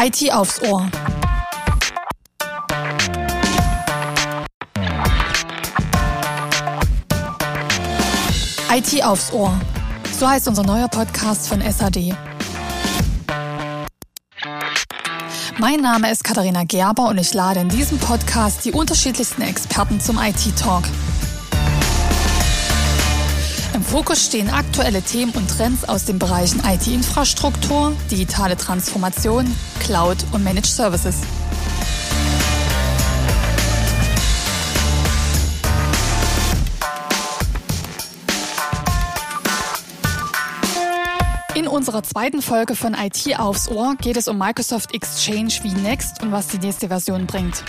IT aufs Ohr. IT aufs Ohr. So heißt unser neuer Podcast von SAD. Mein Name ist Katharina Gerber und ich lade in diesem Podcast die unterschiedlichsten Experten zum IT-Talk. Fokus stehen aktuelle Themen und Trends aus den Bereichen IT-Infrastruktur, digitale Transformation, Cloud und Managed Services. In unserer zweiten Folge von IT aufs Ohr geht es um Microsoft Exchange wie Next und was die nächste Version bringt.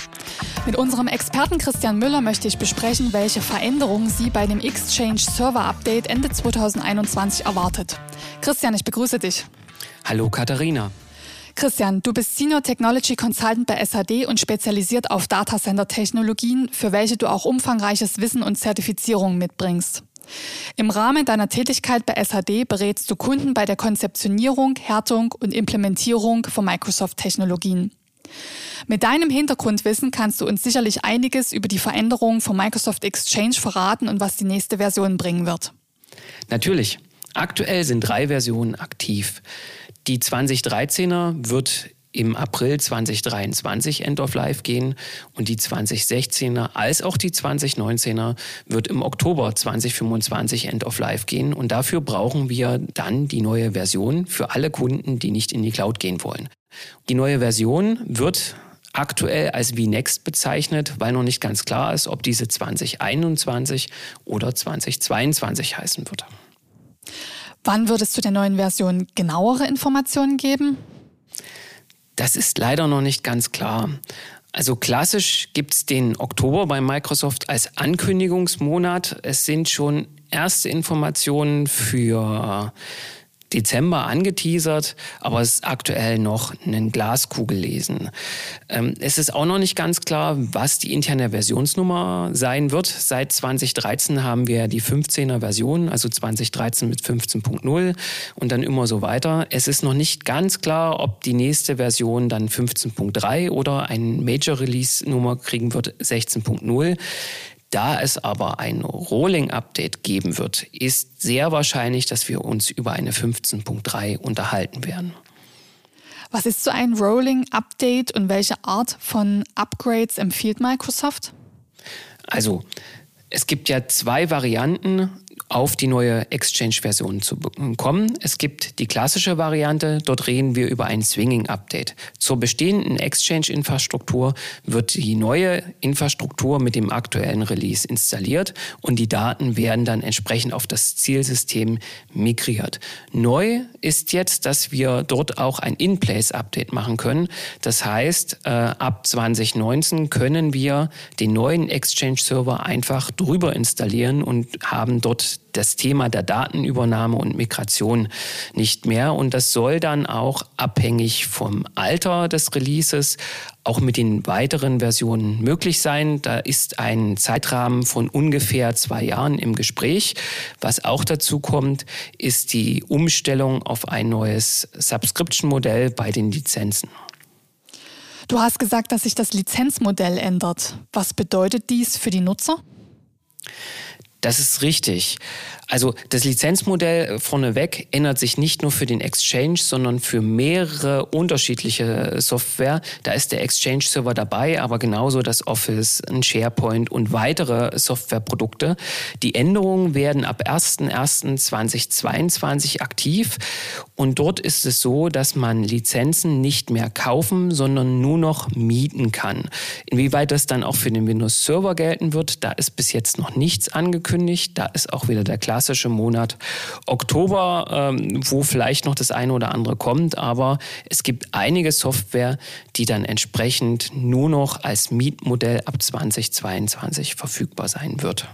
Mit unserem Experten Christian Müller möchte ich besprechen, welche Veränderungen Sie bei dem Exchange Server Update Ende 2021 erwartet. Christian, ich begrüße dich. Hallo Katharina. Christian, du bist Senior Technology Consultant bei SAD und spezialisiert auf Datacenter-Technologien, für welche du auch umfangreiches Wissen und Zertifizierungen mitbringst. Im Rahmen deiner Tätigkeit bei SAD berätst du Kunden bei der Konzeptionierung, Härtung und Implementierung von Microsoft-Technologien. Mit deinem Hintergrundwissen kannst du uns sicherlich einiges über die Veränderungen von Microsoft Exchange verraten und was die nächste Version bringen wird. Natürlich. Aktuell sind drei Versionen aktiv. Die 2013er wird im April 2023 End of Life gehen und die 2016er als auch die 2019er wird im Oktober 2025 End of Life gehen und dafür brauchen wir dann die neue Version für alle Kunden, die nicht in die Cloud gehen wollen. Die neue Version wird aktuell als VNext bezeichnet, weil noch nicht ganz klar ist, ob diese 2021 oder 2022 heißen wird. Wann wird es zu der neuen Version genauere Informationen geben? Das ist leider noch nicht ganz klar. Also klassisch gibt es den Oktober bei Microsoft als Ankündigungsmonat. Es sind schon erste Informationen für Dezember angeteasert, aber es ist aktuell noch ein Glaskugel lesen. Ähm, es ist auch noch nicht ganz klar, was die interne Versionsnummer sein wird. Seit 2013 haben wir die 15er Version, also 2013 mit 15.0 und dann immer so weiter. Es ist noch nicht ganz klar, ob die nächste Version dann 15.3 oder ein Major Release Nummer kriegen wird, 16.0. Da es aber ein Rolling-Update geben wird, ist sehr wahrscheinlich, dass wir uns über eine 15.3 unterhalten werden. Was ist so ein Rolling-Update und welche Art von Upgrades empfiehlt Microsoft? Also, es gibt ja zwei Varianten auf die neue Exchange-Version zu kommen. Es gibt die klassische Variante, dort reden wir über ein Swinging-Update. Zur bestehenden Exchange-Infrastruktur wird die neue Infrastruktur mit dem aktuellen Release installiert und die Daten werden dann entsprechend auf das Zielsystem migriert. Neu ist jetzt, dass wir dort auch ein In-Place-Update machen können. Das heißt, äh, ab 2019 können wir den neuen Exchange-Server einfach drüber installieren und haben dort das Thema der Datenübernahme und Migration nicht mehr. Und das soll dann auch abhängig vom Alter des Releases auch mit den weiteren Versionen möglich sein. Da ist ein Zeitrahmen von ungefähr zwei Jahren im Gespräch. Was auch dazu kommt, ist die Umstellung auf ein neues Subscription-Modell bei den Lizenzen. Du hast gesagt, dass sich das Lizenzmodell ändert. Was bedeutet dies für die Nutzer? Das ist richtig. Also das Lizenzmodell vorneweg ändert sich nicht nur für den Exchange, sondern für mehrere unterschiedliche Software. Da ist der Exchange-Server dabei, aber genauso das Office, ein SharePoint und weitere Softwareprodukte. Die Änderungen werden ab 01.01.2022 aktiv und dort ist es so, dass man Lizenzen nicht mehr kaufen, sondern nur noch mieten kann. Inwieweit das dann auch für den Windows Server gelten wird, da ist bis jetzt noch nichts angekündigt. Da ist auch wieder der Klasse klassische Monat Oktober, ähm, wo vielleicht noch das eine oder andere kommt, aber es gibt einige Software, die dann entsprechend nur noch als Mietmodell ab 2022 verfügbar sein wird.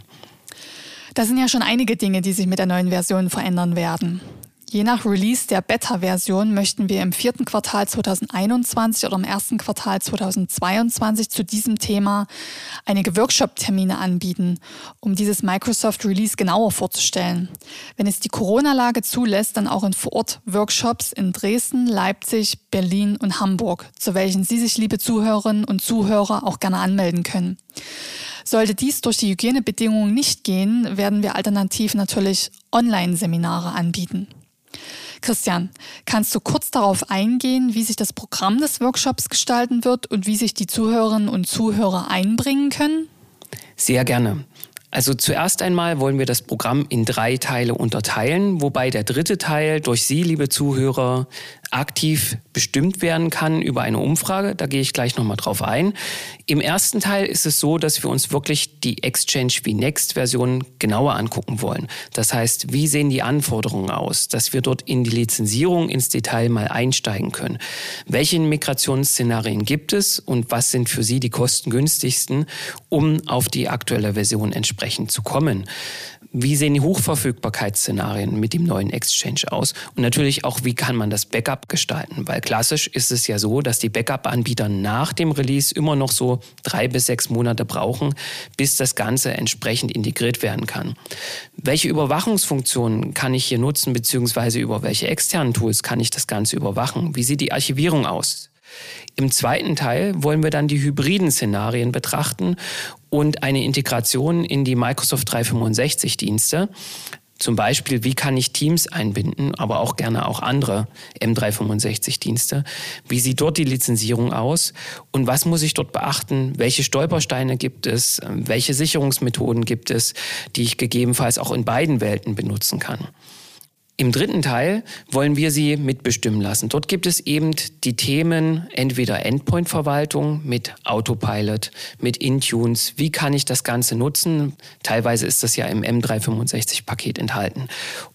Das sind ja schon einige Dinge, die sich mit der neuen Version verändern werden. Je nach Release der Beta-Version möchten wir im vierten Quartal 2021 oder im ersten Quartal 2022 zu diesem Thema einige Workshop-Termine anbieten, um dieses Microsoft Release genauer vorzustellen. Wenn es die Corona-Lage zulässt, dann auch in Vor-Ort-Workshops in Dresden, Leipzig, Berlin und Hamburg, zu welchen Sie sich, liebe Zuhörerinnen und Zuhörer, auch gerne anmelden können. Sollte dies durch die Hygienebedingungen nicht gehen, werden wir alternativ natürlich Online-Seminare anbieten. Christian, kannst du kurz darauf eingehen, wie sich das Programm des Workshops gestalten wird und wie sich die Zuhörerinnen und Zuhörer einbringen können? Sehr gerne. Also zuerst einmal wollen wir das Programm in drei Teile unterteilen, wobei der dritte Teil durch Sie, liebe Zuhörer, aktiv bestimmt werden kann über eine Umfrage. Da gehe ich gleich nochmal drauf ein. Im ersten Teil ist es so, dass wir uns wirklich die Exchange wie Next Version genauer angucken wollen. Das heißt, wie sehen die Anforderungen aus, dass wir dort in die Lizenzierung ins Detail mal einsteigen können. Welche Migrationsszenarien gibt es und was sind für Sie die kostengünstigsten, um auf die aktuelle Version entsprechend zu kommen? Wie sehen die Hochverfügbarkeitsszenarien mit dem neuen Exchange aus? Und natürlich auch, wie kann man das Backup gestalten? Weil klassisch ist es ja so, dass die Backup-Anbieter nach dem Release immer noch so drei bis sechs Monate brauchen, bis das Ganze entsprechend integriert werden kann. Welche Überwachungsfunktionen kann ich hier nutzen, beziehungsweise über welche externen Tools kann ich das Ganze überwachen? Wie sieht die Archivierung aus? Im zweiten Teil wollen wir dann die hybriden Szenarien betrachten und eine Integration in die Microsoft 365 Dienste. Zum Beispiel, wie kann ich Teams einbinden, aber auch gerne auch andere M365-Dienste? Wie sieht dort die Lizenzierung aus? Und was muss ich dort beachten? Welche Stolpersteine gibt es? Welche Sicherungsmethoden gibt es, die ich gegebenenfalls auch in beiden Welten benutzen kann? Im dritten Teil wollen wir Sie mitbestimmen lassen. Dort gibt es eben die Themen entweder Endpoint-Verwaltung mit Autopilot, mit Intunes. Wie kann ich das Ganze nutzen? Teilweise ist das ja im M365-Paket enthalten.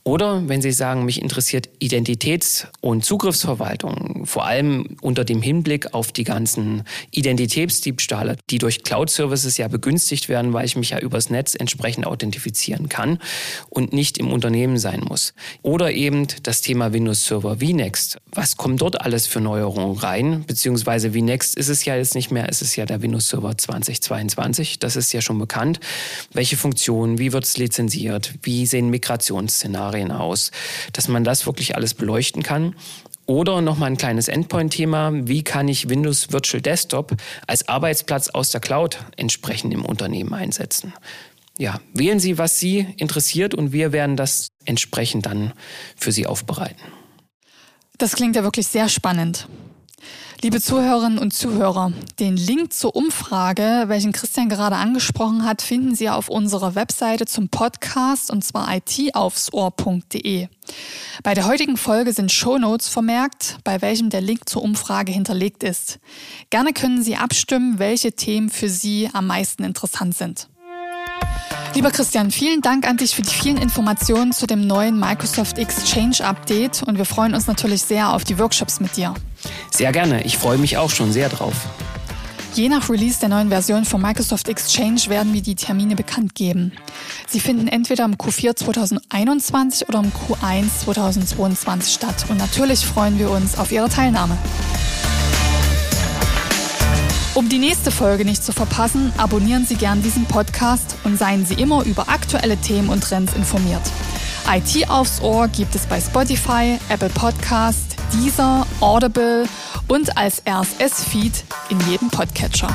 Oder wenn Sie sagen, mich interessiert Identitäts- und Zugriffsverwaltung, vor allem unter dem Hinblick auf die ganzen Identitätsdiebstahle, die durch Cloud-Services ja begünstigt werden, weil ich mich ja übers Netz entsprechend authentifizieren kann und nicht im Unternehmen sein muss. Oder eben das Thema Windows Server VNext. Was kommt dort alles für Neuerungen rein? Beziehungsweise VNext ist es ja jetzt nicht mehr, es ist ja der Windows Server 2022. Das ist ja schon bekannt. Welche Funktionen, wie wird es lizenziert? Wie sehen Migrationsszenarien aus? Dass man das wirklich alles beleuchten kann. Oder nochmal ein kleines Endpoint-Thema. Wie kann ich Windows Virtual Desktop als Arbeitsplatz aus der Cloud entsprechend im Unternehmen einsetzen? ja, wählen Sie, was Sie interessiert und wir werden das entsprechend dann für Sie aufbereiten. Das klingt ja wirklich sehr spannend. Liebe Zuhörerinnen und Zuhörer, den Link zur Umfrage, welchen Christian gerade angesprochen hat, finden Sie auf unserer Webseite zum Podcast und zwar itaufsohr.de. Bei der heutigen Folge sind Shownotes vermerkt, bei welchem der Link zur Umfrage hinterlegt ist. Gerne können Sie abstimmen, welche Themen für Sie am meisten interessant sind. Lieber Christian, vielen Dank an dich für die vielen Informationen zu dem neuen Microsoft Exchange Update und wir freuen uns natürlich sehr auf die Workshops mit dir. Sehr gerne, ich freue mich auch schon sehr drauf. Je nach Release der neuen Version von Microsoft Exchange werden wir die Termine bekannt geben. Sie finden entweder im Q4 2021 oder im Q1 2022 statt. Und natürlich freuen wir uns auf Ihre Teilnahme. Um die nächste Folge nicht zu verpassen, abonnieren Sie gern diesen Podcast und seien Sie immer über aktuelle Themen und Trends informiert. IT aufs Ohr gibt es bei Spotify, Apple Podcast, Deezer, Audible und als RSS-Feed in jedem Podcatcher.